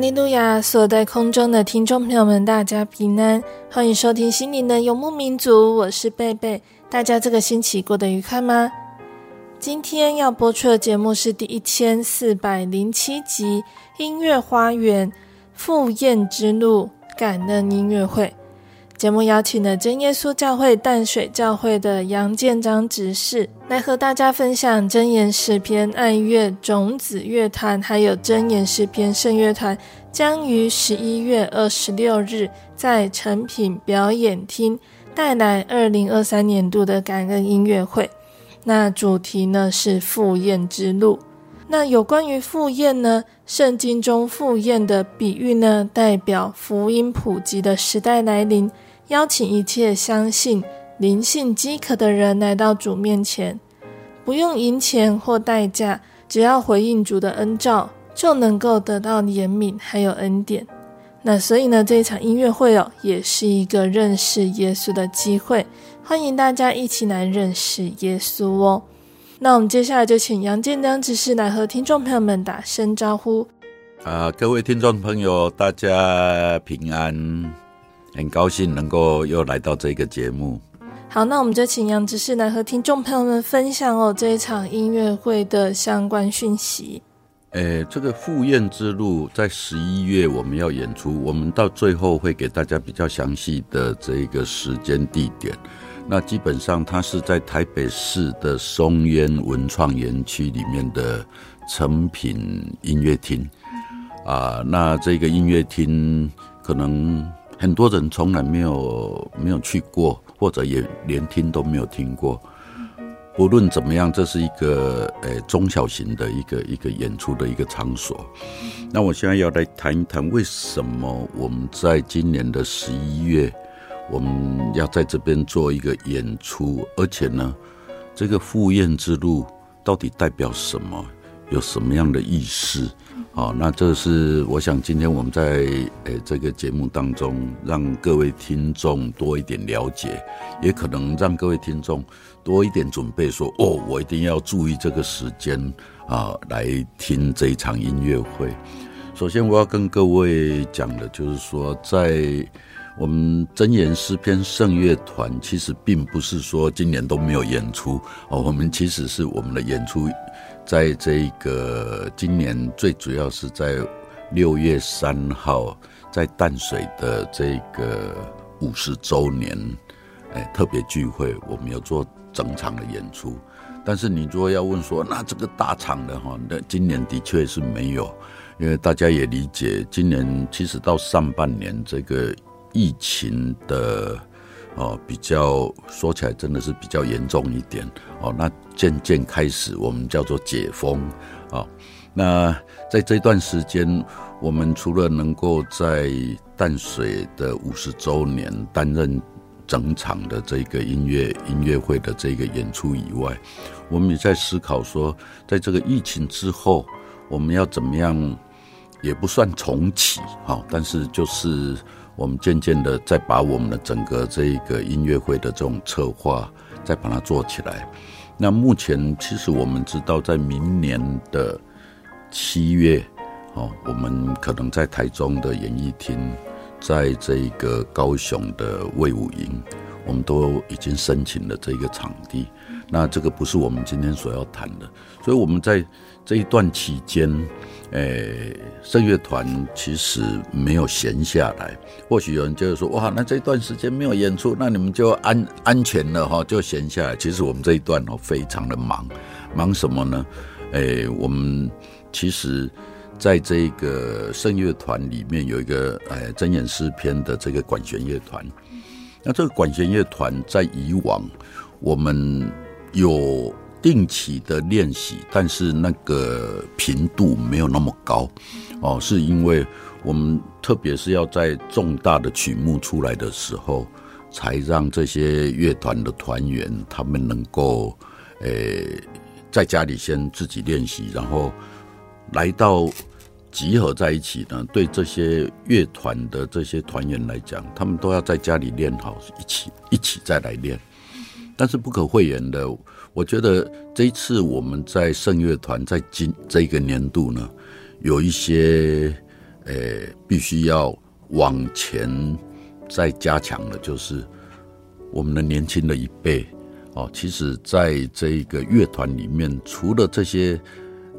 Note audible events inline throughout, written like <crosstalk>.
利路亚！所在空中的听众朋友们，大家平安，欢迎收听心灵的游牧民族，我是贝贝。大家这个星期过得愉快吗？今天要播出的节目是第一千四百零七集《音乐花园赴宴之路感恩音乐会》。节目邀请了真耶稣教会淡水教会的杨建章执事来和大家分享真言诗篇爱乐种子乐团，还有真言诗篇圣乐团将于十一月二十六日在诚品表演厅带来二零二三年度的感恩音乐会。那主题呢是赴宴之路。那有关于赴宴呢，圣经中赴宴的比喻呢，代表福音普及的时代来临。邀请一切相信、灵性饥渴的人来到主面前，不用银钱或代价，只要回应主的恩召，就能够得到怜悯还有恩典。那所以呢，这一场音乐会哦，也是一个认识耶稣的机会，欢迎大家一起来认识耶稣哦。那我们接下来就请杨建章执事来和听众朋友们打声招呼。啊，各位听众朋友，大家平安。很高兴能够又来到这个节目。好，那我们就请杨执事来和听众朋友们分享哦这一场音乐会的相关讯息。诶，这个赴宴之路在十一月我们要演出，我们到最后会给大家比较详细的这个时间地点。那基本上它是在台北市的松烟文创园区里面的成品音乐厅啊。那这个音乐厅可能。很多人从来没有没有去过，或者也连听都没有听过。不论怎么样，这是一个呃中小型的一个一个演出的一个场所。那我现在要来谈一谈，为什么我们在今年的十一月，我们要在这边做一个演出，而且呢，这个赴宴之路到底代表什么，有什么样的意思？好，那这是我想今天我们在诶这个节目当中，让各位听众多一点了解，也可能让各位听众多一点准备说，哦，我一定要注意这个时间啊，来听这一场音乐会。首先，我要跟各位讲的就是说，在我们真言诗篇圣乐团，其实并不是说今年都没有演出哦，我们其实是我们的演出。在这个今年最主要是在六月三号，在淡水的这个五十周年，哎，特别聚会，我们有做整场的演出。但是你如果要问说，那这个大场的哈，那今年的确是没有，因为大家也理解，今年其实到上半年这个疫情的。哦，比较说起来真的是比较严重一点哦。那渐渐开始，我们叫做解封啊。那在这段时间，我们除了能够在淡水的五十周年担任整场的这个音乐音乐会的这个演出以外，我们也在思考说，在这个疫情之后，我们要怎么样，也不算重启哈，但是就是。我们渐渐的再把我们的整个这个音乐会的这种策划再把它做起来。那目前其实我们知道，在明年的七月，哦，我们可能在台中的演艺厅，在这个高雄的卫武营，我们都已经申请了这个场地。那这个不是我们今天所要谈的，所以我们在这一段期间，诶，圣乐团其实没有闲下来。或许有人就是说，哇，那这一段时间没有演出，那你们就安安全了哈，就闲下来。其实我们这一段哦，非常的忙，忙什么呢？诶，我们其实在这个圣乐团里面有一个诶真言诗篇的这个管弦乐团。那这个管弦乐团在以往我们。有定期的练习，但是那个频度没有那么高哦，是因为我们特别是要在重大的曲目出来的时候，才让这些乐团的团员他们能够，诶，在家里先自己练习，然后来到集合在一起呢。对这些乐团的这些团员来讲，他们都要在家里练好，一起一起再来练。但是不可讳言的，我觉得这一次我们在圣乐团在今这个年度呢，有一些呃必须要往前再加强的，就是我们的年轻的一辈哦。其实，在这个乐团里面，除了这些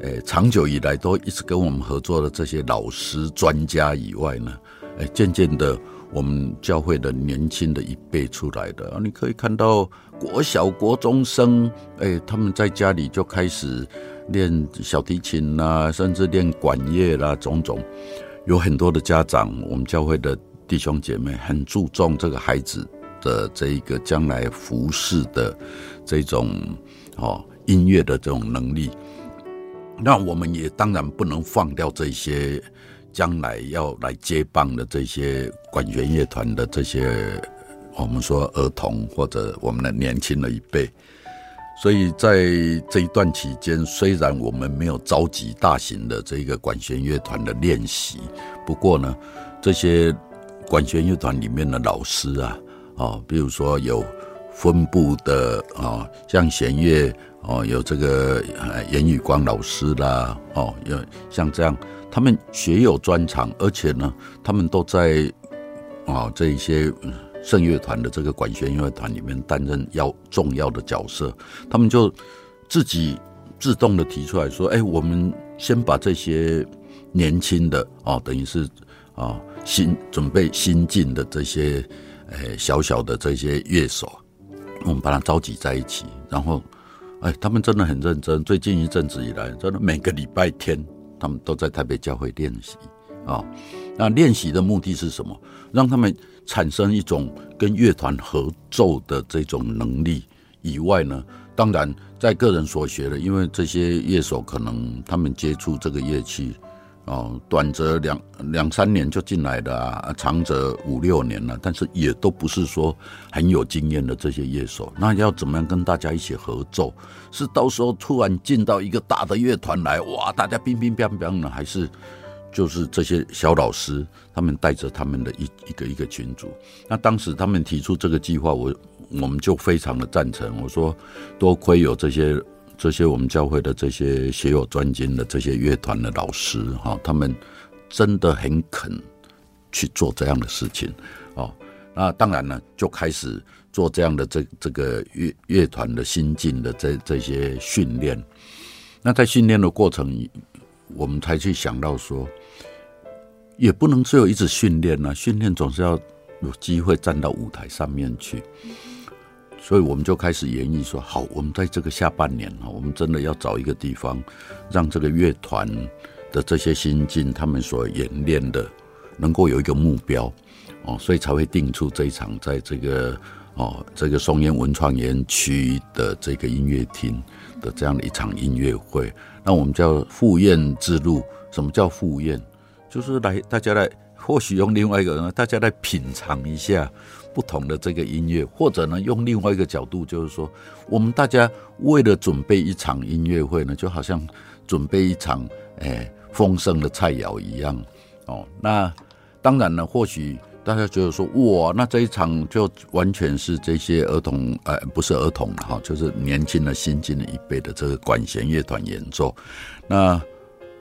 呃长久以来都一直跟我们合作的这些老师专家以外呢，哎，渐渐的。我们教会的年轻的一辈出来的，你可以看到国小、国中生，哎，他们在家里就开始练小提琴啦，甚至练管乐啦，种种。有很多的家长，我们教会的弟兄姐妹很注重这个孩子的这一个将来服侍的这种哦音乐的这种能力。那我们也当然不能放掉这些。将来要来接棒的这些管弦乐团的这些，我们说儿童或者我们的年轻的一辈，所以在这一段期间，虽然我们没有召集大型的这个管弦乐团的练习，不过呢，这些管弦乐团里面的老师啊，啊，比如说有分部的啊，像弦乐哦，有这个严宇光老师啦，哦，有像这样。他们学有专长，而且呢，他们都在啊这一些圣乐团的这个管弦乐团里面担任要重要的角色。他们就自己自动的提出来说：“哎，我们先把这些年轻的啊，等于是啊新准备新进的这些哎小小的这些乐手，我们把它召集在一起，然后哎，他们真的很认真。最近一阵子以来，真的每个礼拜天。”他们都在台北教会练习啊，那练习的目的是什么？让他们产生一种跟乐团合奏的这种能力以外呢，当然在个人所学的，因为这些乐手可能他们接触这个乐器。哦，短则两两三年就进来的啊，长则五六年了，但是也都不是说很有经验的这些乐手。那要怎么样跟大家一起合奏？是到时候突然进到一个大的乐团来，哇，大家乒乒乓乓呢？还是就是这些小老师他们带着他们的一一个一个群组？那当时他们提出这个计划，我我们就非常的赞成。我说，多亏有这些。这些我们教会的这些学有专精的这些乐团的老师哈，他们真的很肯去做这样的事情哦。那当然呢，就开始做这样的这这个乐乐团的新进的这这些训练。那在训练的过程，我们才去想到说，也不能只有一直训练呢，训练总是要有机会站到舞台上面去。所以我们就开始演绎说，好，我们在这个下半年啊，我们真的要找一个地方，让这个乐团的这些新进他们所演练的，能够有一个目标哦，所以才会定出这一场在这个哦这个松烟文创园区的这个音乐厅的这样的一场音乐会。那我们叫赴宴之路。什么叫赴宴？就是来大家来，或许用另外一个人，大家来品尝一下。不同的这个音乐，或者呢，用另外一个角度，就是说，我们大家为了准备一场音乐会呢，就好像准备一场诶丰盛的菜肴一样哦。那当然呢，或许大家觉得说哇，那这一场就完全是这些儿童，呃，不是儿童哈，就是年轻的新进的一辈的这个管弦乐团演奏。那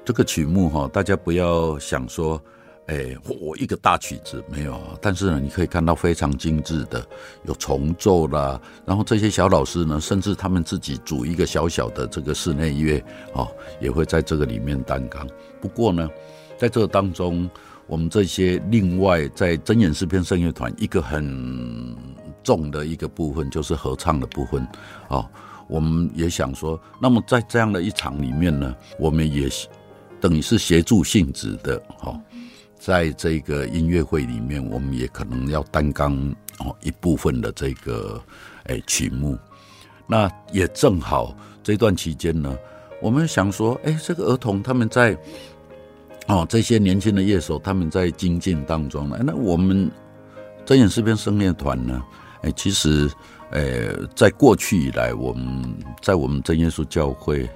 这个曲目哈，大家不要想说，哎，我一个大曲子没有，但是呢，你可以看到非常精致的，有重奏啦，然后这些小老师呢，甚至他们自己组一个小小的这个室内乐哦，也会在这个里面担纲。不过呢，在这个当中。我们这些另外在真言诗篇圣乐团一个很重的一个部分就是合唱的部分啊，我们也想说，那么在这样的一场里面呢，我们也等于是协助性质的哈，在这个音乐会里面，我们也可能要担纲哦一部分的这个诶曲目，那也正好这段期间呢，我们想说，哎，这个儿童他们在。哦，这些年轻的乐手他们在精进当中呢。那我们真言诗篇圣乐团呢？哎，其实，呃，在过去以来，我们在我们真耶稣教会，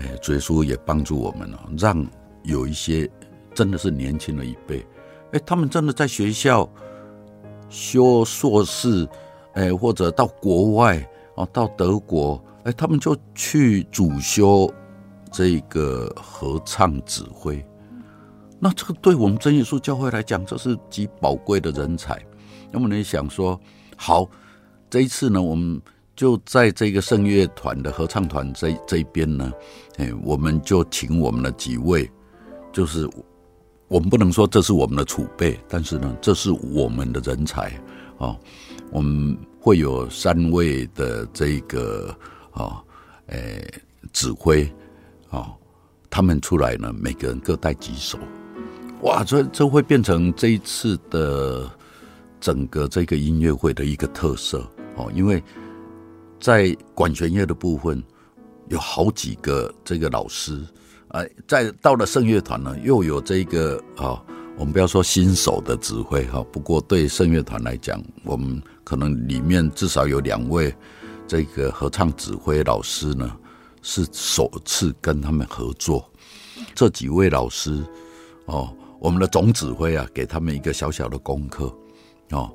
哎，主耶稣也帮助我们了，让有一些真的是年轻的一辈，哎，他们真的在学校修硕士，哎，或者到国外哦，到德国，哎，他们就去主修这个合唱指挥。那这个对我们真耶稣教会来讲，这是极宝贵的人才。那么你想说，好，这一次呢，我们就在这个圣乐团的合唱团这这一边呢，哎，我们就请我们的几位，就是我们不能说这是我们的储备，但是呢，这是我们的人才啊。我们会有三位的这个啊，哎，指挥啊，他们出来呢，每个人各带几首。哇，这这会变成这一次的整个这个音乐会的一个特色哦，因为在管弦乐的部分有好几个这个老师，哎，在到了圣乐团呢，又有这个啊、我们不要说新手的指挥哈，不过对圣乐团来讲，我们可能里面至少有两位这个合唱指挥老师呢，是首次跟他们合作，这几位老师哦。我们的总指挥啊，给他们一个小小的功课，哦，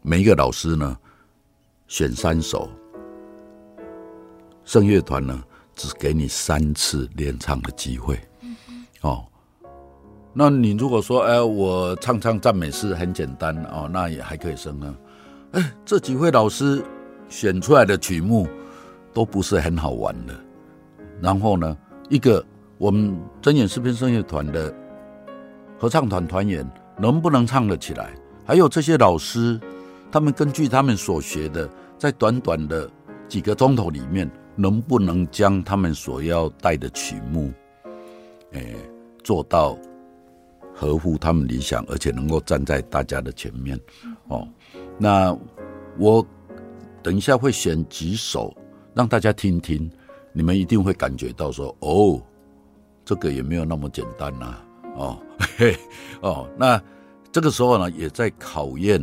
每一个老师呢，选三首，圣乐团呢，只给你三次练唱的机会，哦，那你如果说，哎，我唱唱赞美诗很简单哦，那也还可以升呢，哎，这几位老师选出来的曲目都不是很好玩的，然后呢，一个我们真眼视频圣乐团的。合唱团团员能不能唱得起来？还有这些老师，他们根据他们所学的，在短短的几个钟头里面，能不能将他们所要带的曲目，诶，做到合乎他们理想，而且能够站在大家的前面？哦，那我等一下会选几首让大家听听，你们一定会感觉到说，哦，这个也没有那么简单呐、哦，嘿，<laughs> 哦，那这个时候呢，也在考验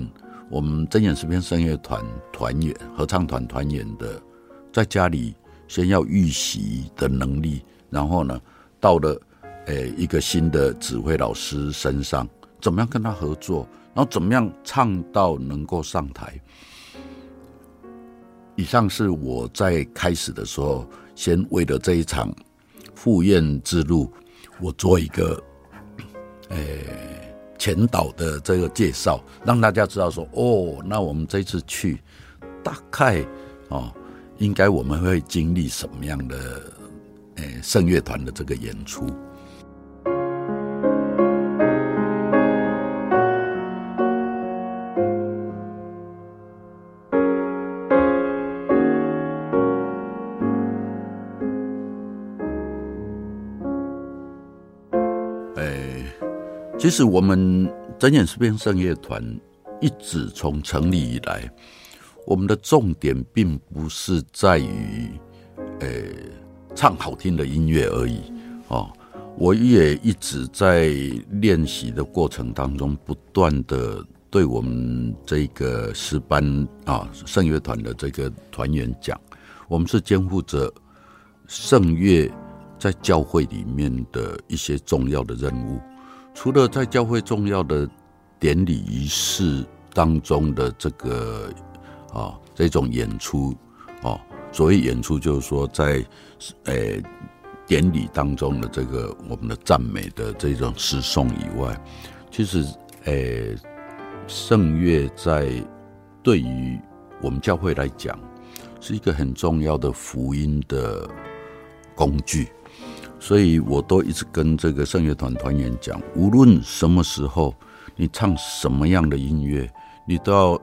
我们真眼诗篇声乐团团员、合唱团团员的，在家里先要预习的能力，然后呢，到了诶一个新的指挥老师身上，怎么样跟他合作，然后怎么样唱到能够上台。以上是我在开始的时候，先为了这一场赴宴之路，我做一个。诶，前导的这个介绍，让大家知道说，哦，那我们这次去，大概哦，应该我们会经历什么样的诶圣乐团的这个演出。其实我们真言诗篇圣乐团一直从成立以来，我们的重点并不是在于，呃，唱好听的音乐而已哦。我也一直在练习的过程当中，不断的对我们这个诗班啊圣乐团的这个团员讲，我们是肩负着圣乐在教会里面的一些重要的任务。除了在教会重要的典礼仪式当中的这个啊这种演出哦，所谓演出就是说在诶典礼当中的这个我们的赞美的这种诗颂以外，其实诶圣乐在对于我们教会来讲是一个很重要的福音的工具。所以我都一直跟这个圣乐团团员讲，无论什么时候你唱什么样的音乐，你都要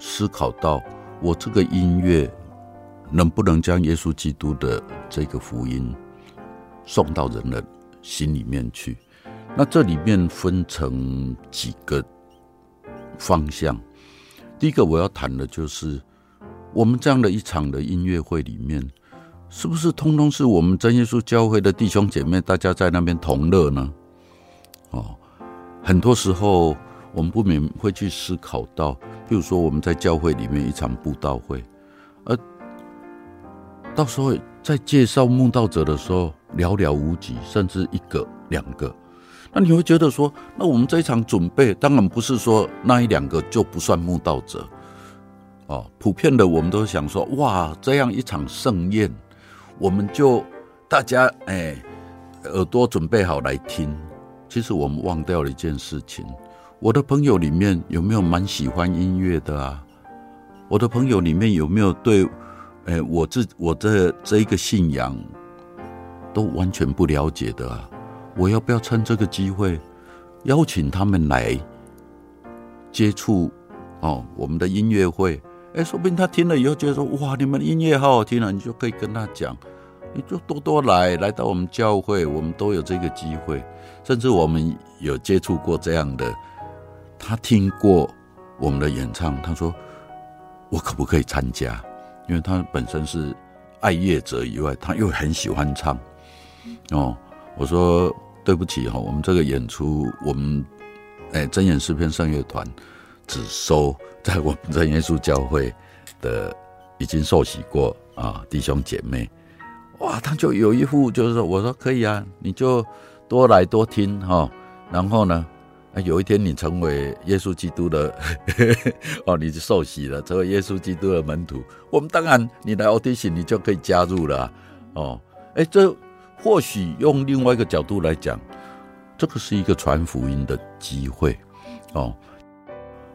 思考到我这个音乐能不能将耶稣基督的这个福音送到人的心里面去。那这里面分成几个方向。第一个我要谈的就是我们这样的一场的音乐会里面。是不是通通是我们真耶稣教会的弟兄姐妹，大家在那边同乐呢？哦，很多时候我们不免会去思考到，比如说我们在教会里面一场布道会，而到时候在介绍慕道者的时候寥寥无几，甚至一个两个，那你会觉得说，那我们这一场准备，当然不是说那一两个就不算慕道者，哦，普遍的我们都想说，哇，这样一场盛宴。我们就大家哎，耳朵准备好来听。其实我们忘掉了一件事情，我的朋友里面有没有蛮喜欢音乐的啊？我的朋友里面有没有对哎我这我这这一个信仰都完全不了解的啊？我要不要趁这个机会邀请他们来接触哦我们的音乐会？哎，说不定他听了以后觉得说哇，你们音乐好好听啊，你就可以跟他讲。你就多多来，来到我们教会，我们都有这个机会，甚至我们有接触过这样的，他听过我们的演唱，他说我可不可以参加？因为他本身是爱乐者以外，他又很喜欢唱。哦，我说对不起哈，我们这个演出，我们哎真言诗篇圣乐团只收在我们真耶稣教会的已经受洗过啊弟兄姐妹。哇，他就有一副，就是说，我说可以啊，你就多来多听哈。然后呢，有一天你成为耶稣基督的 <laughs> 哦，你就受洗了，成为耶稣基督的门徒。我们当然，你来 audition，你就可以加入了哦。哎，这或许用另外一个角度来讲，这个是一个传福音的机会哦。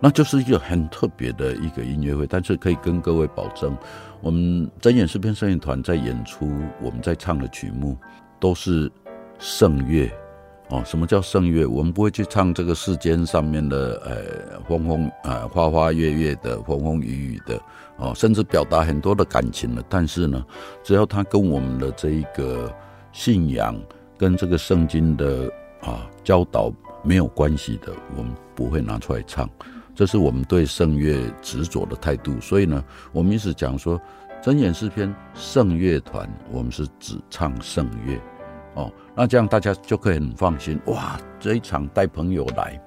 那就是一个很特别的一个音乐会，但是可以跟各位保证，我们真言诗篇圣乐团在演出，我们在唱的曲目都是圣乐哦。什么叫圣乐？我们不会去唱这个世间上面的呃风风呃花花月月的风风雨雨的哦，甚至表达很多的感情的。但是呢，只要它跟我们的这一个信仰跟这个圣经的啊教导没有关系的，我们不会拿出来唱。这是我们对圣乐执着的态度，所以呢，我们一直讲说，真言诗篇圣乐团，我们是只唱圣乐，哦，那这样大家就可以很放心，哇，这一场带朋友来，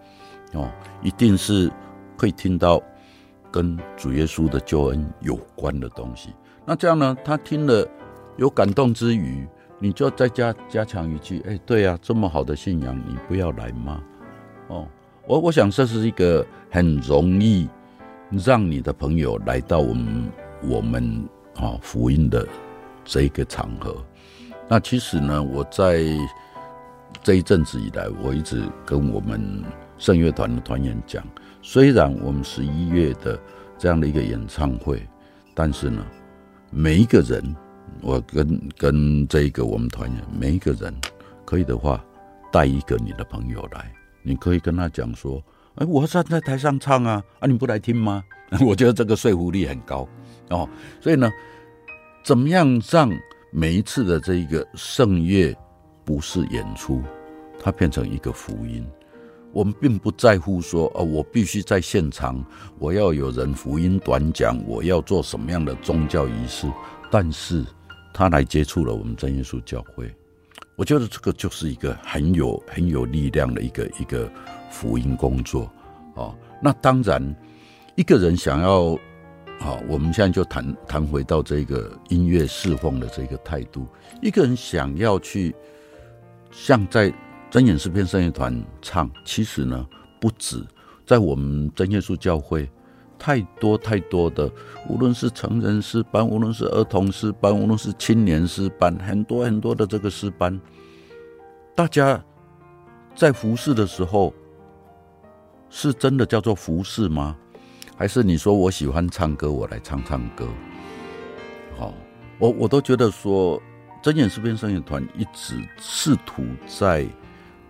哦，一定是会听到跟主耶稣的救恩有关的东西。那这样呢，他听了有感动之余，你就再加加强一句，哎，对啊，这么好的信仰，你不要来吗？哦。我我想这是一个很容易让你的朋友来到我们我们啊福音的这个场合。那其实呢，我在这一阵子以来，我一直跟我们圣乐团的团员讲，虽然我们十一月的这样的一个演唱会，但是呢，每一个人，我跟跟这一个我们团员，每一个人可以的话，带一个你的朋友来。你可以跟他讲说：“哎，我站在台上唱啊，啊，你不来听吗？” <laughs> 我觉得这个说服力很高哦。所以呢，怎么样让每一次的这一个圣乐不是演出，它变成一个福音？我们并不在乎说哦，我必须在现场，我要有人福音短讲，我要做什么样的宗教仪式，但是他来接触了我们真耶稣教会。我觉得这个就是一个很有很有力量的一个一个福音工作哦。那当然，一个人想要，好，我们现在就谈谈回到这个音乐侍奉的这个态度。一个人想要去像在真言诗篇圣乐团唱，其实呢不止，在我们真耶稣教会，太多太多的，无论是成人诗班，无论是儿童诗班，无论是青年诗班，很多很多的这个诗班，大家在服侍的时候，是真的叫做服侍吗？还是你说我喜欢唱歌，我来唱唱歌？好，我我都觉得说，真言诗篇圣乐团一直试图在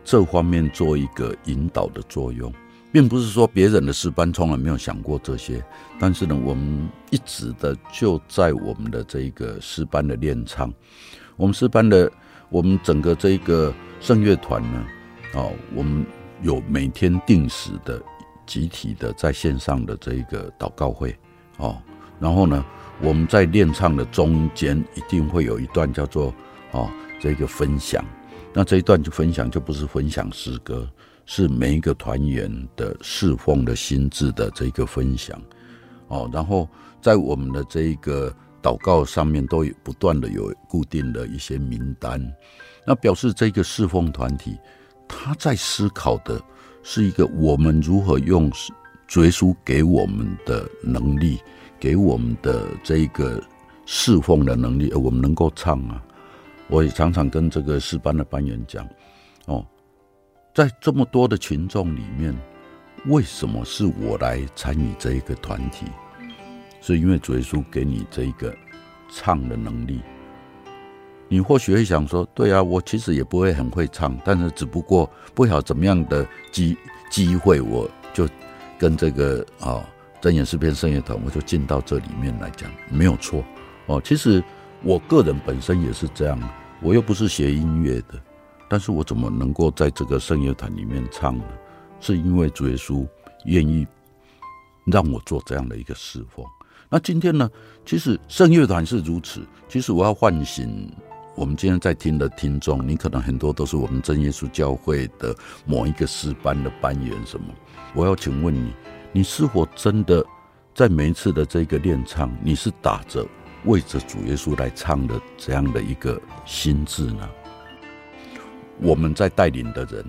这方面做一个引导的作用。并不是说别人的诗班从来没有想过这些，但是呢，我们一直的就在我们的这个诗班的练唱，我们诗班的，我们整个这一个圣乐团呢，哦，我们有每天定时的集体的在线上的这一个祷告会，哦，然后呢，我们在练唱的中间一定会有一段叫做哦这个分享，那这一段就分享就不是分享诗歌。是每一个团员的侍奉的心智的这个分享，哦，然后在我们的这一个祷告上面都有不断的有固定的一些名单，那表示这个侍奉团体他在思考的是一个我们如何用主耶稣给我们的能力，给我们的这一个侍奉的能力，而我们能够唱啊，我也常常跟这个四班的班员讲，哦。在这么多的群众里面，为什么是我来参与这一个团体？是因为主耶稣给你这一个唱的能力。你或许会想说：“对啊，我其实也不会很会唱，但是只不过不晓怎么样的机机会，我就跟这个啊真言诗篇圣乐团，我就进到这里面来讲，没有错哦。其实我个人本身也是这样，我又不是学音乐的。”但是我怎么能够在这个圣乐团里面唱呢？是因为主耶稣愿意让我做这样的一个侍奉。那今天呢？其实圣乐团是如此。其实我要唤醒我们今天在听的听众，你可能很多都是我们真耶稣教会的某一个诗班的班员。什么？我要请问你，你是否真的在每一次的这个练唱，你是打着为着主耶稣来唱的这样的一个心智呢？我们在带领的人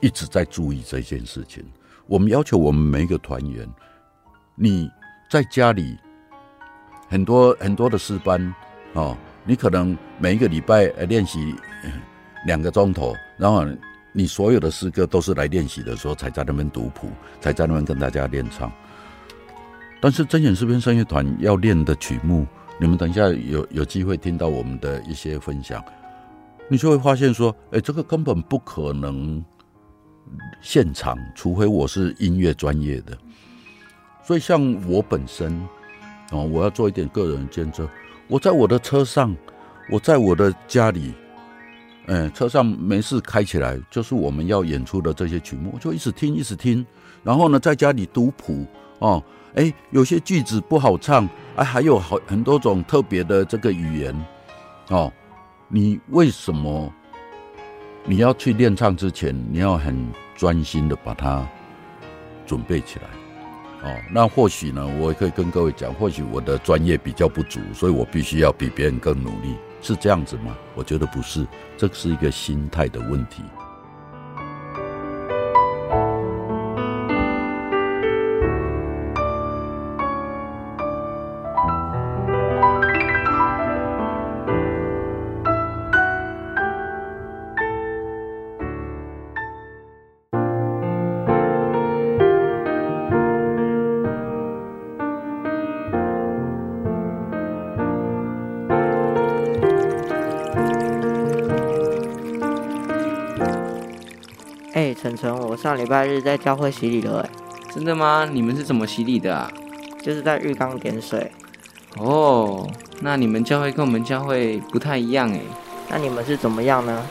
一直在注意这件事情。我们要求我们每一个团员，你在家里很多很多的诗班哦，你可能每一个礼拜呃练习两个钟头，然后你所有的诗歌都是来练习的时候才在那边读谱，才在那边跟大家练唱。但是真言诗篇声乐团要练的曲目，你们等一下有有机会听到我们的一些分享。你就会发现说，哎，这个根本不可能现场，除非我是音乐专业的。所以，像我本身，哦，我要做一点个人见证。我在我的车上，我在我的家里，哎，车上没事开起来，就是我们要演出的这些曲目，就一直听，一直听。然后呢，在家里读谱，哦，哎，有些句子不好唱，哎，还有好很多种特别的这个语言，哦。你为什么你要去练唱之前，你要很专心的把它准备起来？哦，那或许呢，我也可以跟各位讲，或许我的专业比较不足，所以我必须要比别人更努力，是这样子吗？我觉得不是，这是一个心态的问题。礼拜日在教会洗礼了，哎，真的吗？你们是怎么洗礼的啊？就是在浴缸点水。哦，那你们教会跟我们教会不太一样哎。那你们是怎么样呢？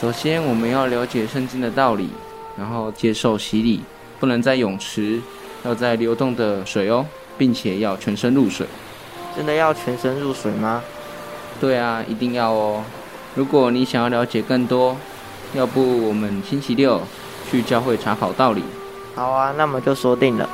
首先，我们要了解圣经的道理，然后接受洗礼，不能在泳池，要在流动的水哦，并且要全身入水。真的要全身入水吗？对啊，一定要哦。如果你想要了解更多，要不我们星期六去教会查考道理？好啊，那么就说定了。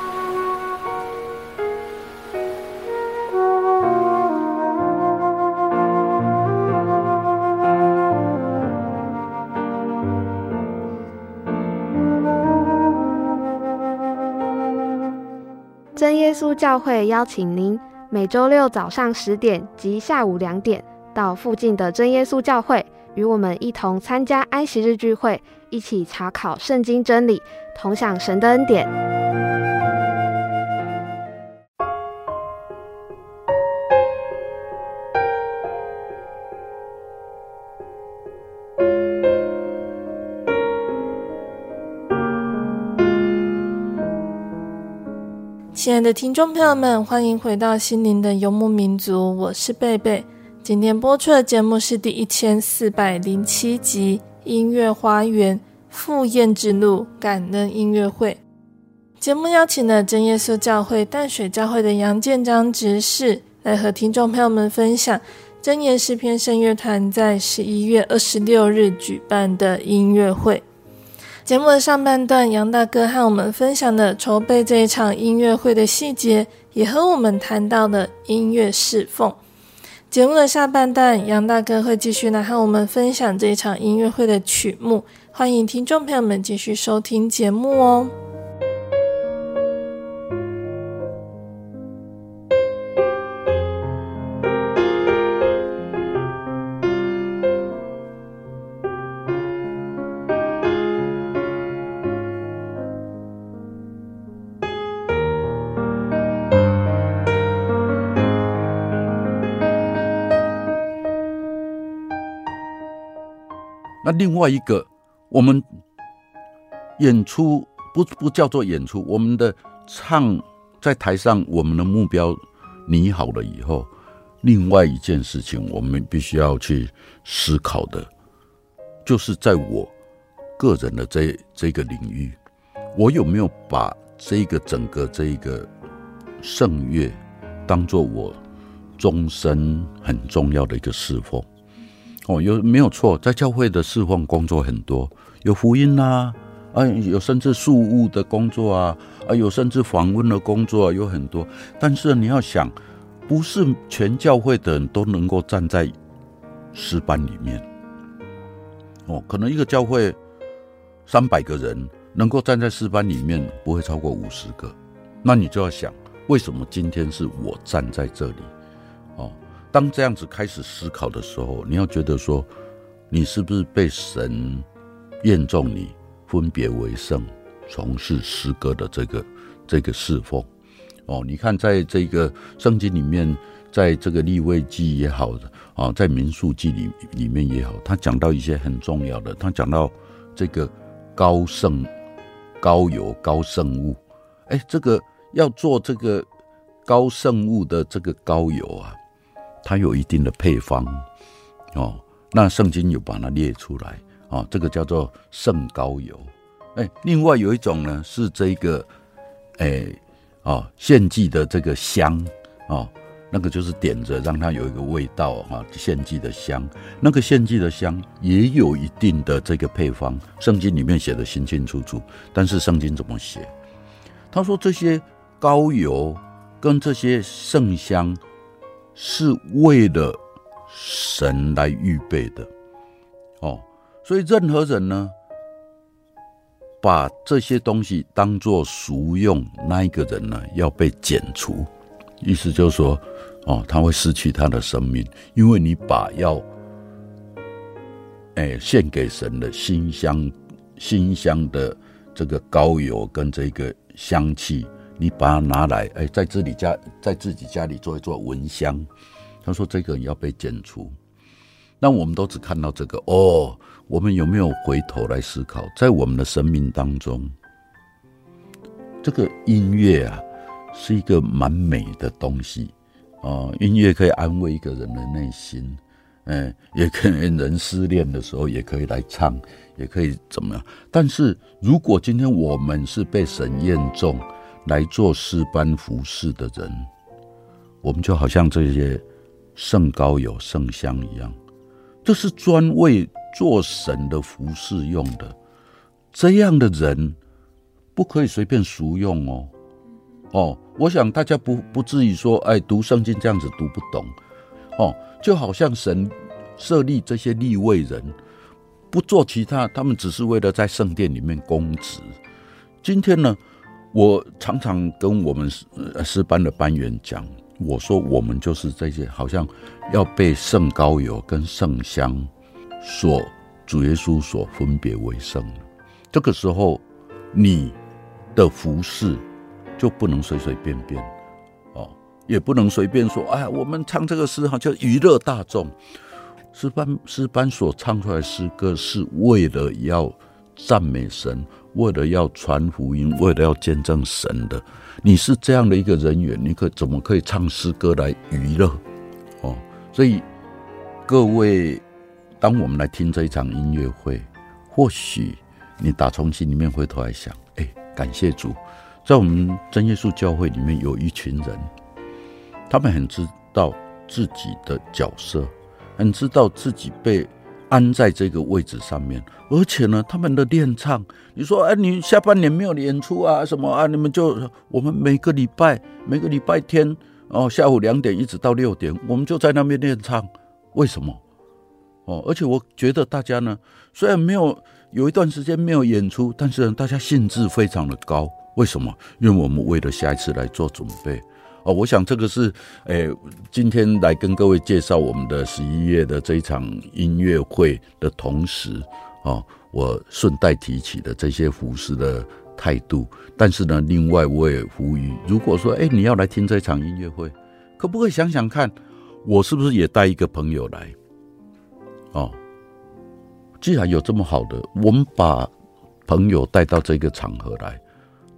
真耶稣教会邀请您每周六早上十点及下午两点到附近的真耶稣教会，与我们一同参加安息日聚会，一起查考圣经真理，同享神的恩典。亲爱的听众朋友们，欢迎回到心灵的游牧民族，我是贝贝。今天播出的节目是第一千四百零七集《音乐花园赴宴之路感恩音乐会》。节目邀请了真耶稣教会淡水教会的杨建章执事来和听众朋友们分享真言诗篇圣乐团在十一月二十六日举办的音乐会。节目的上半段，杨大哥和我们分享了筹备这一场音乐会的细节，也和我们谈到了音乐侍奉。节目的下半段，杨大哥会继续来和我们分享这一场音乐会的曲目。欢迎听众朋友们继续收听节目哦。那另外一个，我们演出不不叫做演出，我们的唱在台上，我们的目标拟好了以后，另外一件事情我们必须要去思考的，就是在我个人的这这个领域，我有没有把这个整个这一个圣乐当做我终身很重要的一个侍奉。哦，有没有错？在教会的侍奉工作很多，有福音呐，啊，啊，有甚至事务的工作啊，啊，有甚至访问的工作，啊，有很多。但是你要想，不是全教会的人都能够站在诗班里面。哦，可能一个教会三百个人能够站在诗班里面，不会超过五十个。那你就要想，为什么今天是我站在这里？当这样子开始思考的时候，你要觉得说，你是不是被神验中你分别为圣，从事诗歌的这个这个侍奉？哦，你看，在这个圣经里面，在这个利未记也好啊，在民数记里里面也好，他讲到一些很重要的，他讲到这个高圣高油高圣物，哎，这个要做这个高圣物的这个高油啊。它有一定的配方，哦，那圣经有把它列出来，哦，这个叫做圣膏油，哎，另外有一种呢是这个，哎，哦，献祭的这个香，哦，那个就是点着让它有一个味道，哈，献祭的香，那个献祭的香也有一定的这个配方，圣经里面写的清清楚楚，但是圣经怎么写？他说这些膏油跟这些圣香。是为了神来预备的，哦，所以任何人呢，把这些东西当做俗用，那一个人呢要被剪除，意思就是说，哦，他会失去他的生命，因为你把要，哎，献给神的馨香、馨香的这个膏油跟这个香气。你把它拿来，哎，在自己家，在自己家里做一做蚊香。他说：“这个要被剪除。”那我们都只看到这个哦。我们有没有回头来思考，在我们的生命当中，这个音乐啊，是一个蛮美的东西哦。音乐可以安慰一个人的内心，嗯，也可以人失恋的时候也可以来唱，也可以怎么样。但是如果今天我们是被神验中，来做诗班服侍的人，我们就好像这些圣膏油、圣香一样，这是专为做神的服侍用的。这样的人不可以随便俗用哦。哦，我想大家不不至于说，哎，读圣经这样子读不懂。哦，就好像神设立这些立位人，不做其他，他们只是为了在圣殿里面供职。今天呢？我常常跟我们诗班的班员讲，我说我们就是这些，好像要被圣膏油跟圣香所主耶稣所分别为圣。这个时候，你的服侍就不能随随便便哦，也不能随便说，哎，我们唱这个诗好像娱乐大众。诗班诗班所唱出来诗歌，是为了要赞美神。为了要传福音，为了要见证神的，你是这样的一个人员，你可怎么可以唱诗歌来娱乐？哦，所以各位，当我们来听这一场音乐会，或许你打从心里面回头来想，哎，感谢主，在我们真耶稣教会里面有一群人，他们很知道自己的角色，很知道自己被。安在这个位置上面，而且呢，他们的练唱，你说，哎，你下半年没有演出啊？什么啊？你们就我们每个礼拜，每个礼拜天，哦，下午两点一直到六点，我们就在那边练唱。为什么？哦，而且我觉得大家呢，虽然没有有一段时间没有演出，但是，大家兴致非常的高。为什么？因为我们为了下一次来做准备。哦，我想这个是，诶、今天来跟各位介绍我们的十一月的这一场音乐会的同时，哦，我顺带提起的这些服饰的态度。但是呢，另外我也呼吁，如果说，诶、你要来听这场音乐会，可不可以想想看，我是不是也带一个朋友来？哦，既然有这么好的，我们把朋友带到这个场合来。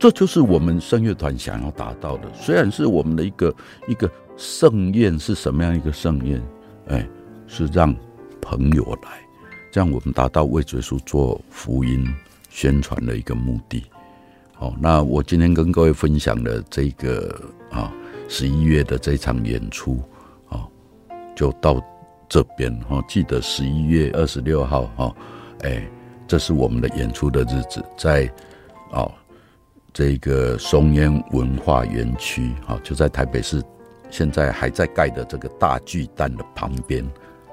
这就是我们圣乐团想要达到的。虽然是我们的一个一个盛宴，是什么样一个盛宴？哎，是让朋友来，这样我们达到为耶稣做福音宣传的一个目的。好，那我今天跟各位分享的这个啊，十一月的这场演出啊，就到这边哈。记得十一月二十六号哈，哎，这是我们的演出的日子，在啊。这个松烟文化园区，哈，就在台北市，现在还在盖的这个大巨蛋的旁边，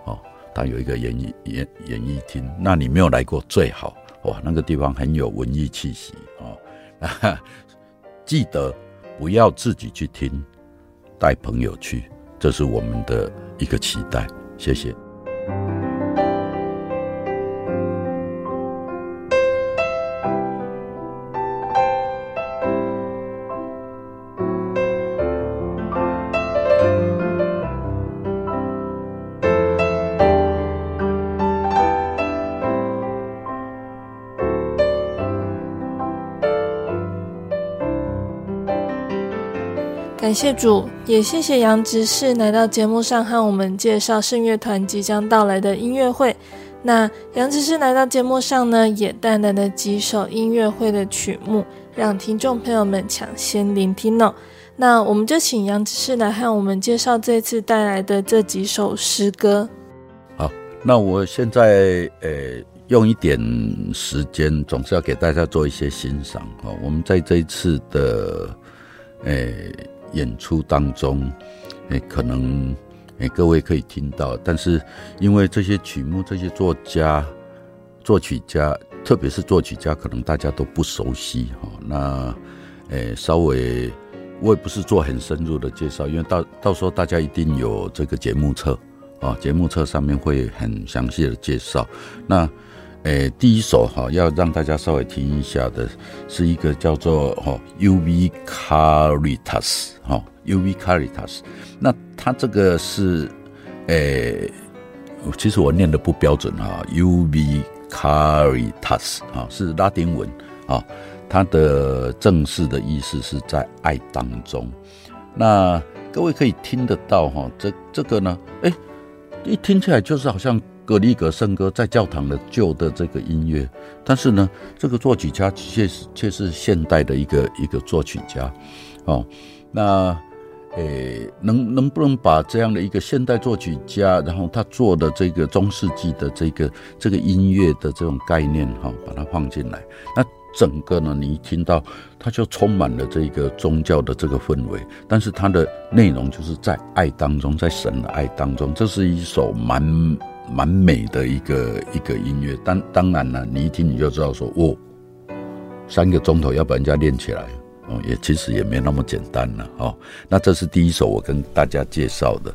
哦，它有一个演艺演演艺厅。那你没有来过最好，哇，那个地方很有文艺气息，哦，<laughs> 记得不要自己去听，带朋友去，这是我们的一个期待。谢谢。感谢主，也谢谢杨执事来到节目上和我们介绍圣乐团即将到来的音乐会。那杨执事来到节目上呢，也带来了几首音乐会的曲目，让听众朋友们抢先聆听哦。那我们就请杨执事来和我们介绍这次带来的这几首诗歌。好，那我现在呃用一点时间，总是要给大家做一些欣赏哈。我们在这一次的呃。演出当中，诶，可能诶，各位可以听到，但是因为这些曲目，这些作家、作曲家，特别是作曲家，可能大家都不熟悉哈。那诶，稍微我也不是做很深入的介绍，因为到到时候大家一定有这个节目册啊，节目册上面会很详细的介绍。那诶，第一首哈，要让大家稍微听一下的，是一个叫做哈 UV Caritas 哈 UV Caritas。那它这个是诶，其实我念的不标准哈，UV Caritas 啊是拉丁文啊，它的正式的意思是在爱当中。那各位可以听得到哈，这这个呢，诶，一听起来就是好像。格里格圣歌在教堂的旧的这个音乐，但是呢，这个作曲家却是却是现代的一个一个作曲家，哦，那诶，能能不能把这样的一个现代作曲家，然后他做的这个中世纪的这个这个音乐的这种概念，哈，把它放进来，那整个呢，你一听到它就充满了这个宗教的这个氛围，但是它的内容就是在爱当中，在神的爱当中，这是一首蛮。蛮美的一个一个音乐，当当然了，你一听你就知道说，哦，三个钟头要把人家练起来，哦，也其实也没那么简单了哦。那这是第一首我跟大家介绍的。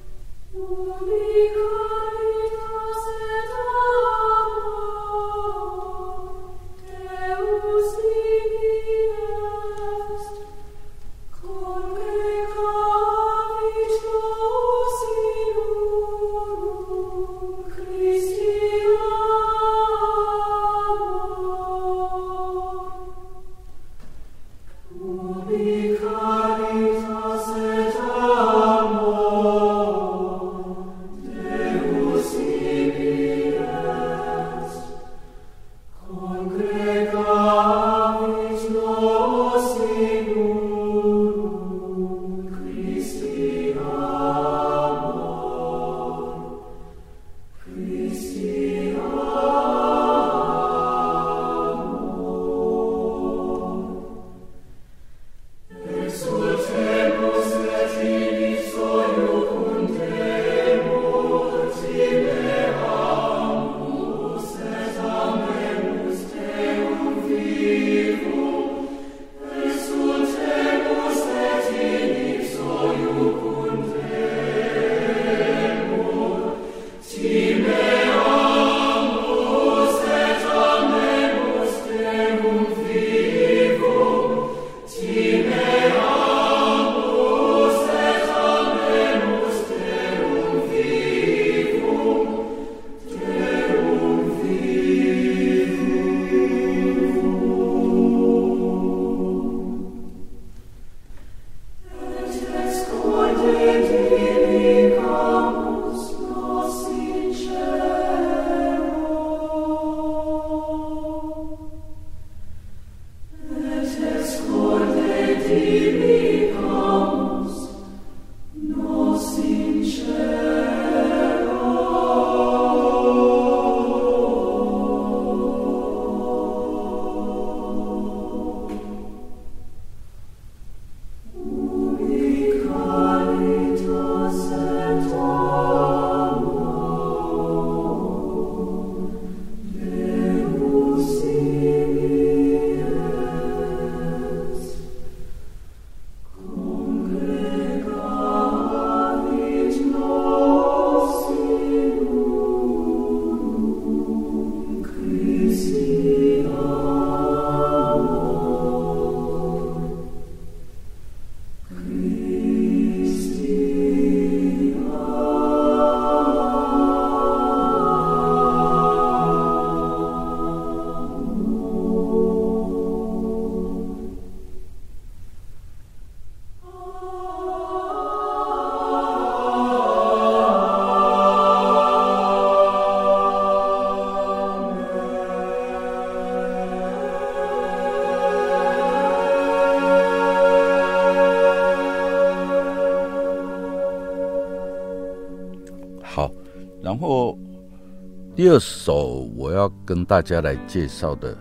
第二首我要跟大家来介绍的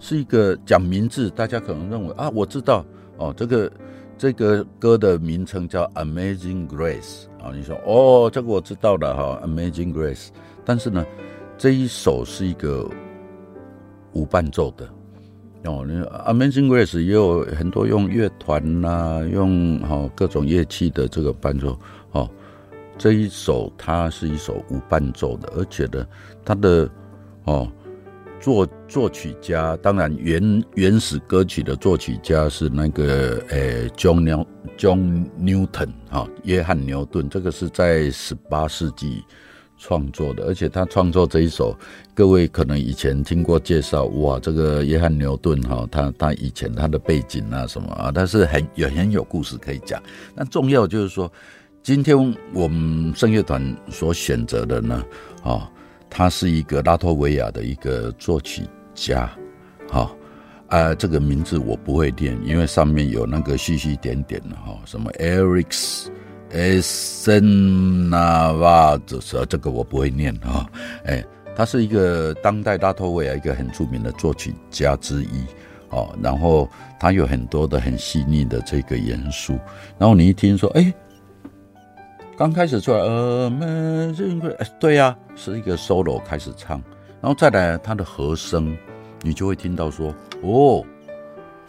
是一个讲名字，大家可能认为啊，我知道哦，这个这个歌的名称叫《Amazing Grace》啊，你说哦，这个我知道了哈，《Amazing Grace》，但是呢，这一首是一个无伴奏的哦，你《Amazing Grace》也有很多用乐团呐，用哈各种乐器的这个伴奏。这一首它是一首无伴奏的，而且呢，它的哦作作曲家，当然原原始歌曲的作曲家是那个诶 John New John Newton 哈、哦，约翰牛顿，这个是在十八世纪创作的，而且他创作这一首，各位可能以前听过介绍，哇，这个约翰牛顿哈、他他以前他的背景啊什么啊，他是很有很有故事可以讲，那重要就是说。今天我们圣乐团所选择的呢，哦，他是一个拉脱维亚的一个作曲家，哈、哦，啊，这个名字我不会念，因为上面有那个虚虚点点的哈，什么 Eric Esenava，这是这个我不会念啊，哎，他是一个当代拉脱维亚一个很著名的作曲家之一，哦，然后他有很多的很细腻的这个元素，然后你一听说，哎。刚开始出来，Amazing Grace，哎，对呀、是一个 solo 开始唱，然后再来他的和声，你就会听到说，哦，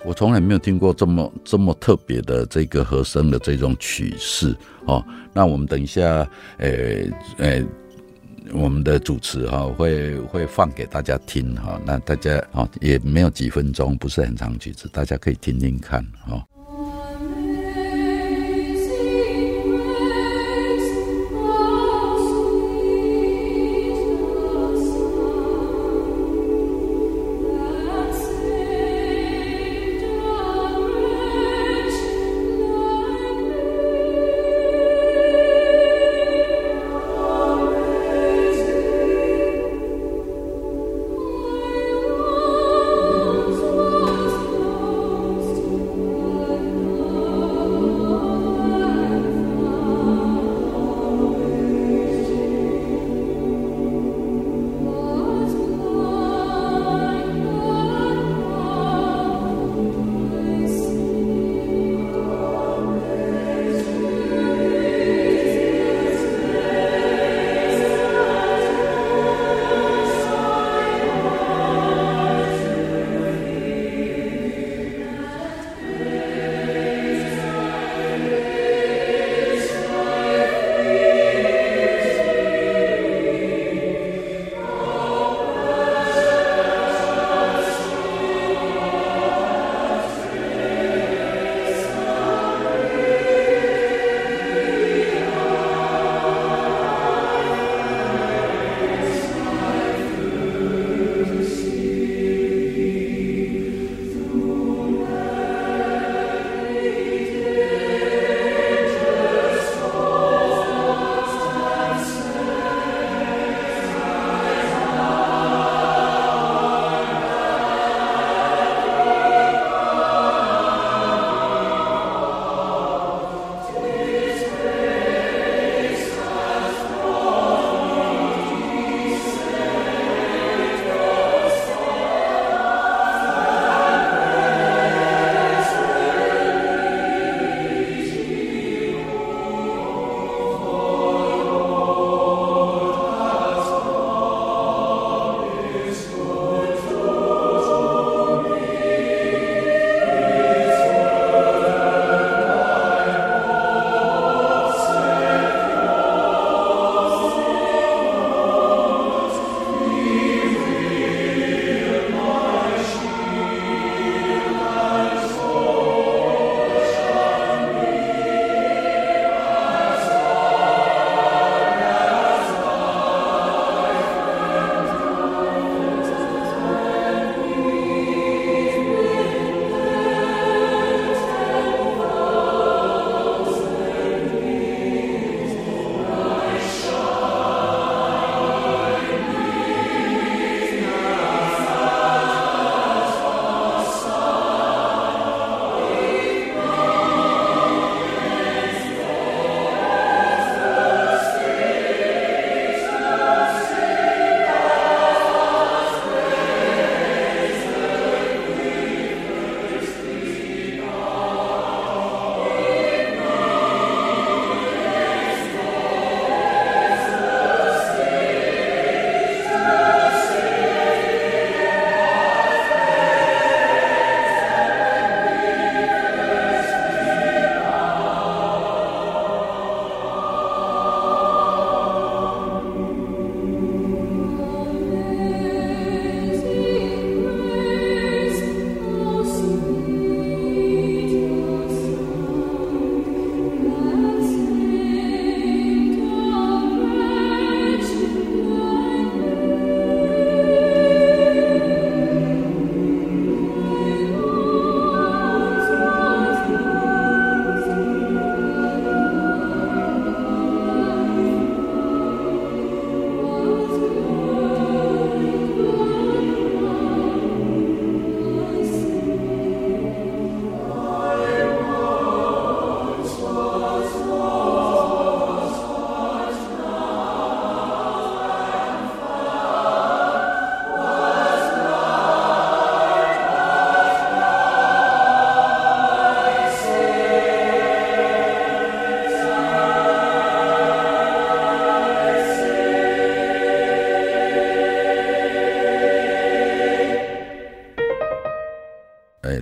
我从来没有听过这么这么特别的这个和声的这种曲式哦。那我们等一下，诶、欸、诶、我们的主持哈会会放给大家听哈。那大家啊也没有几分钟，不是很长曲子，大家可以听听看哈。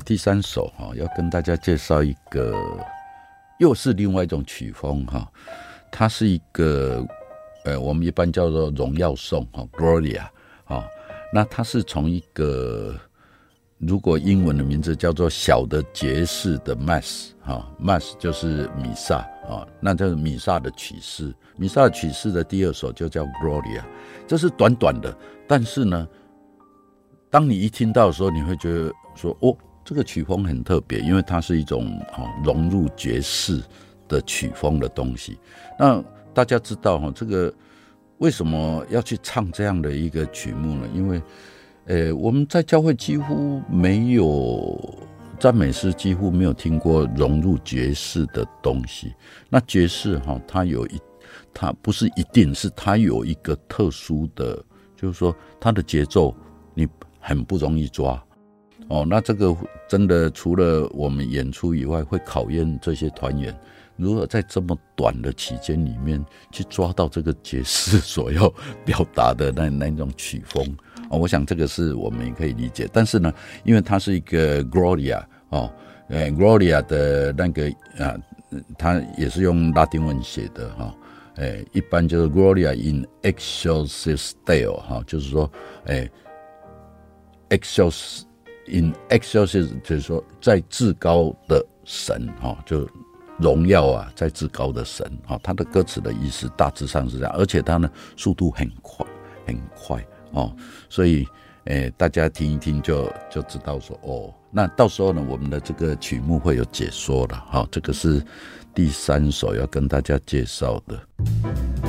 第三首哈，要跟大家介绍一个，又是另外一种曲风哈，它是一个，呃，我们一般叫做荣耀颂哈，Gloria 啊，那它是从一个，如果英文的名字叫做小的爵士的 Mass 哈，Mass 就是弥撒啊，那就是弥撒的曲式，弥撒的曲式的第二首就叫 Gloria，这是短短的，但是呢，当你一听到的时候，你会觉得说哦。这个曲风很特别，因为它是一种啊融入爵士的曲风的东西。那大家知道哈，这个为什么要去唱这样的一个曲目呢？因为，呃，我们在教会几乎没有赞美诗，几乎没有听过融入爵士的东西。那爵士哈，它有一，它不是一定是它有一个特殊的，就是说它的节奏你很不容易抓。哦，那这个真的除了我们演出以外，会考验这些团员如何在这么短的期间里面去抓到这个爵士所要表达的那那种曲风哦，我想这个是我们也可以理解。但是呢，因为它是一个 Gloria 哦，呃，Gloria 的那个啊，它也是用拉丁文写的哈，哎，一般就是 Gloria in excelsis Deo 哈，就是说，哎，excelsis。In excelsis 就是说，在至高的神哈，就荣耀啊，在至高的神哈，他的歌词的意思大致上是这样，而且他呢速度很快很快哦，所以诶大家听一听就就知道说哦，那到时候呢，我们的这个曲目会有解说的哈，这个是第三首要跟大家介绍的。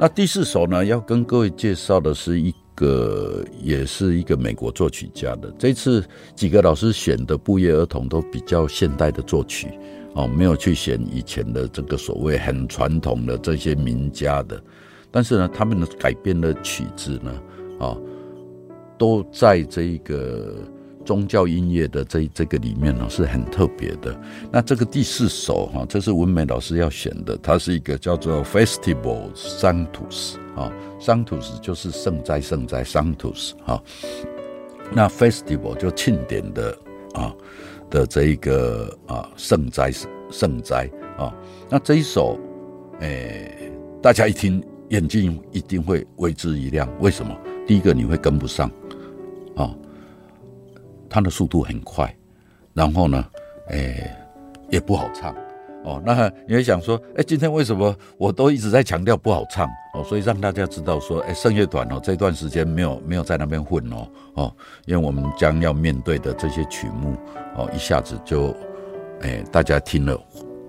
那第四首呢，要跟各位介绍的是一个，也是一个美国作曲家的。这次几个老师选的不约而同都比较现代的作曲，哦，没有去选以前的这个所谓很传统的这些名家的。但是呢，他们的改编的曲子呢，啊，都在这一个宗教音乐的这这个里面呢是很特别的。那这个第四首哈，这是文美老师要选的，它是一个叫做 Festival Sanctus 啊，Sanctus 就是圣哉圣哉 Sanctus 啊。那 Festival 就庆典的啊的这一个啊圣哉圣哉啊。那这一首，诶，大家一听眼睛一定会为之一亮。为什么？第一个你会跟不上。它的速度很快，然后呢，哎，也不好唱哦。那你会想说，哎，今天为什么我都一直在强调不好唱哦？所以让大家知道说，哎，圣乐团哦，这段时间没有没有在那边混哦哦，因为我们将要面对的这些曲目哦，一下子就，哎，大家听了，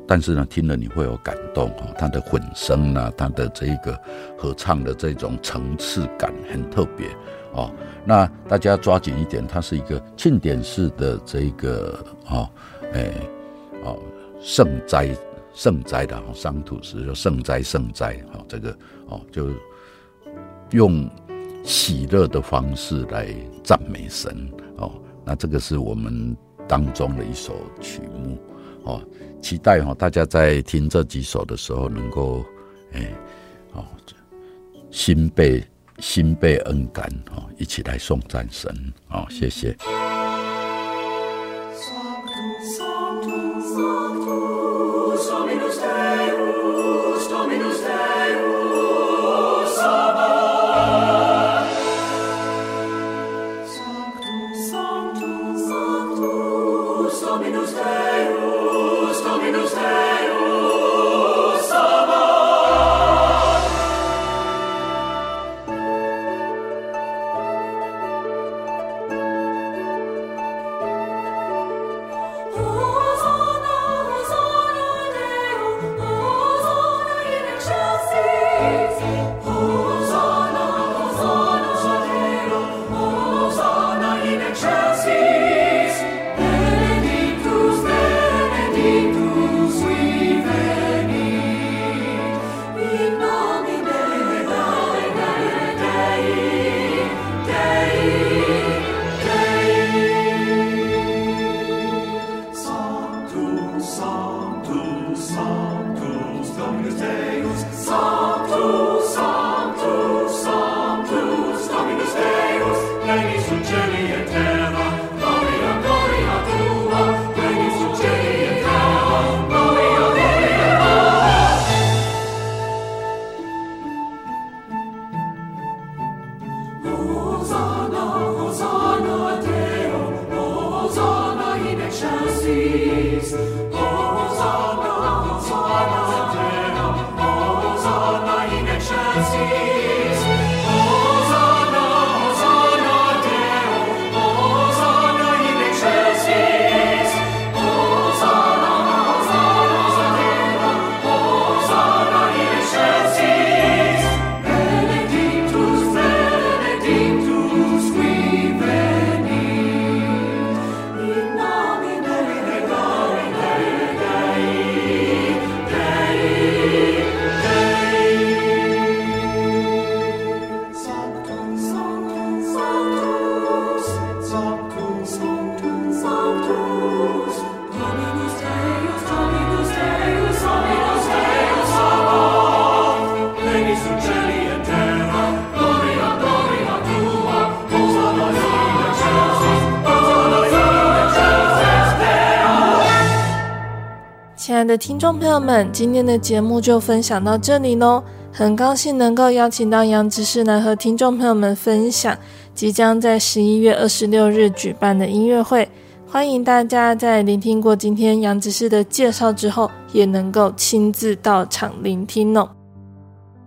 但是呢，听了你会有感动哦，它的混声啊，它的这一个合唱的这种层次感很特别。哦，那大家抓紧一点，它是一个庆典式的这个哦，哎，哦，圣哉圣哉的哈，桑土斯就圣哉圣哉哈，这个哦，就用喜乐的方式来赞美神哦，那这个是我们当中的一首曲目哦，期待哈，大家在听这几首的时候能够哎，哦，心被。心被恩感，哦，一起来送战神，好，谢谢。听众朋友们，今天的节目就分享到这里喽。很高兴能够邀请到杨执事来和听众朋友们分享即将在十一月二十六日举办的音乐会。欢迎大家在聆听过今天杨执事的介绍之后，也能够亲自到场聆听哦。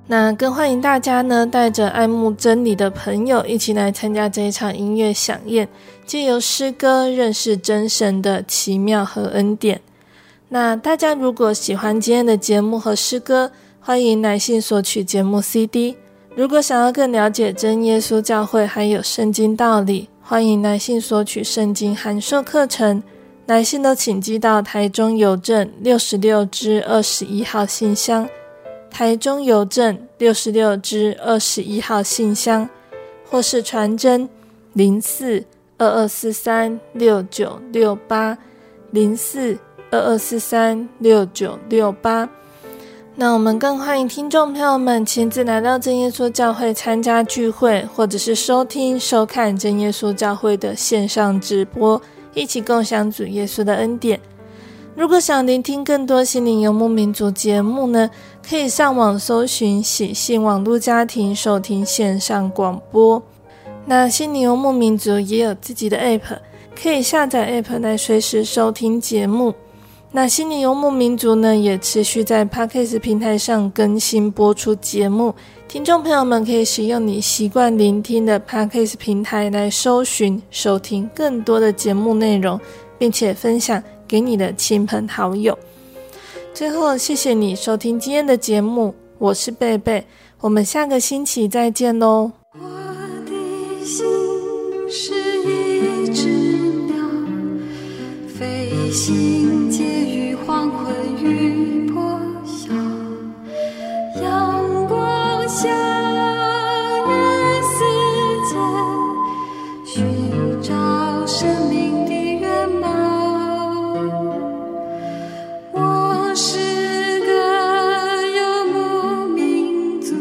那更欢迎大家呢，带着爱慕真理的朋友一起来参加这一场音乐饗宴，借由诗歌认识真神的奇妙和恩典。那大家如果喜欢今天的节目和诗歌，欢迎来信索取节目 CD。如果想要更了解真耶稣教会还有圣经道理，欢迎来信索取圣经函授课程。来信都请寄到台中邮政六十六支二十一号信箱，台中邮政六十六支二十一号信箱，或是传真零四。二二四三六九六八零四二二四三六九六八。那我们更欢迎听众朋友们亲自来到真耶稣教会参加聚会，或者是收听、收看真耶稣教会的线上直播，一起共享主耶稣的恩典。如果想聆听更多心灵游牧民族节目呢，可以上网搜寻喜信网络家庭收听线上广播。那心灵游牧民族也有自己的 App，可以下载 App 来随时收听节目。那心灵游牧民族呢，也持续在 Podcast 平台上更新播出节目，听众朋友们可以使用你习惯聆听的 Podcast 平台来搜寻收听更多的节目内容，并且分享给你的亲朋好友。最后，谢谢你收听今天的节目，我是贝贝，我们下个星期再见喽。我的心是心结于黄昏与破晓，阳光下，我似在寻找生命的原貌。我是个游牧民族，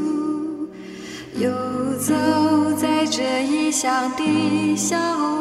游走在这异乡的小。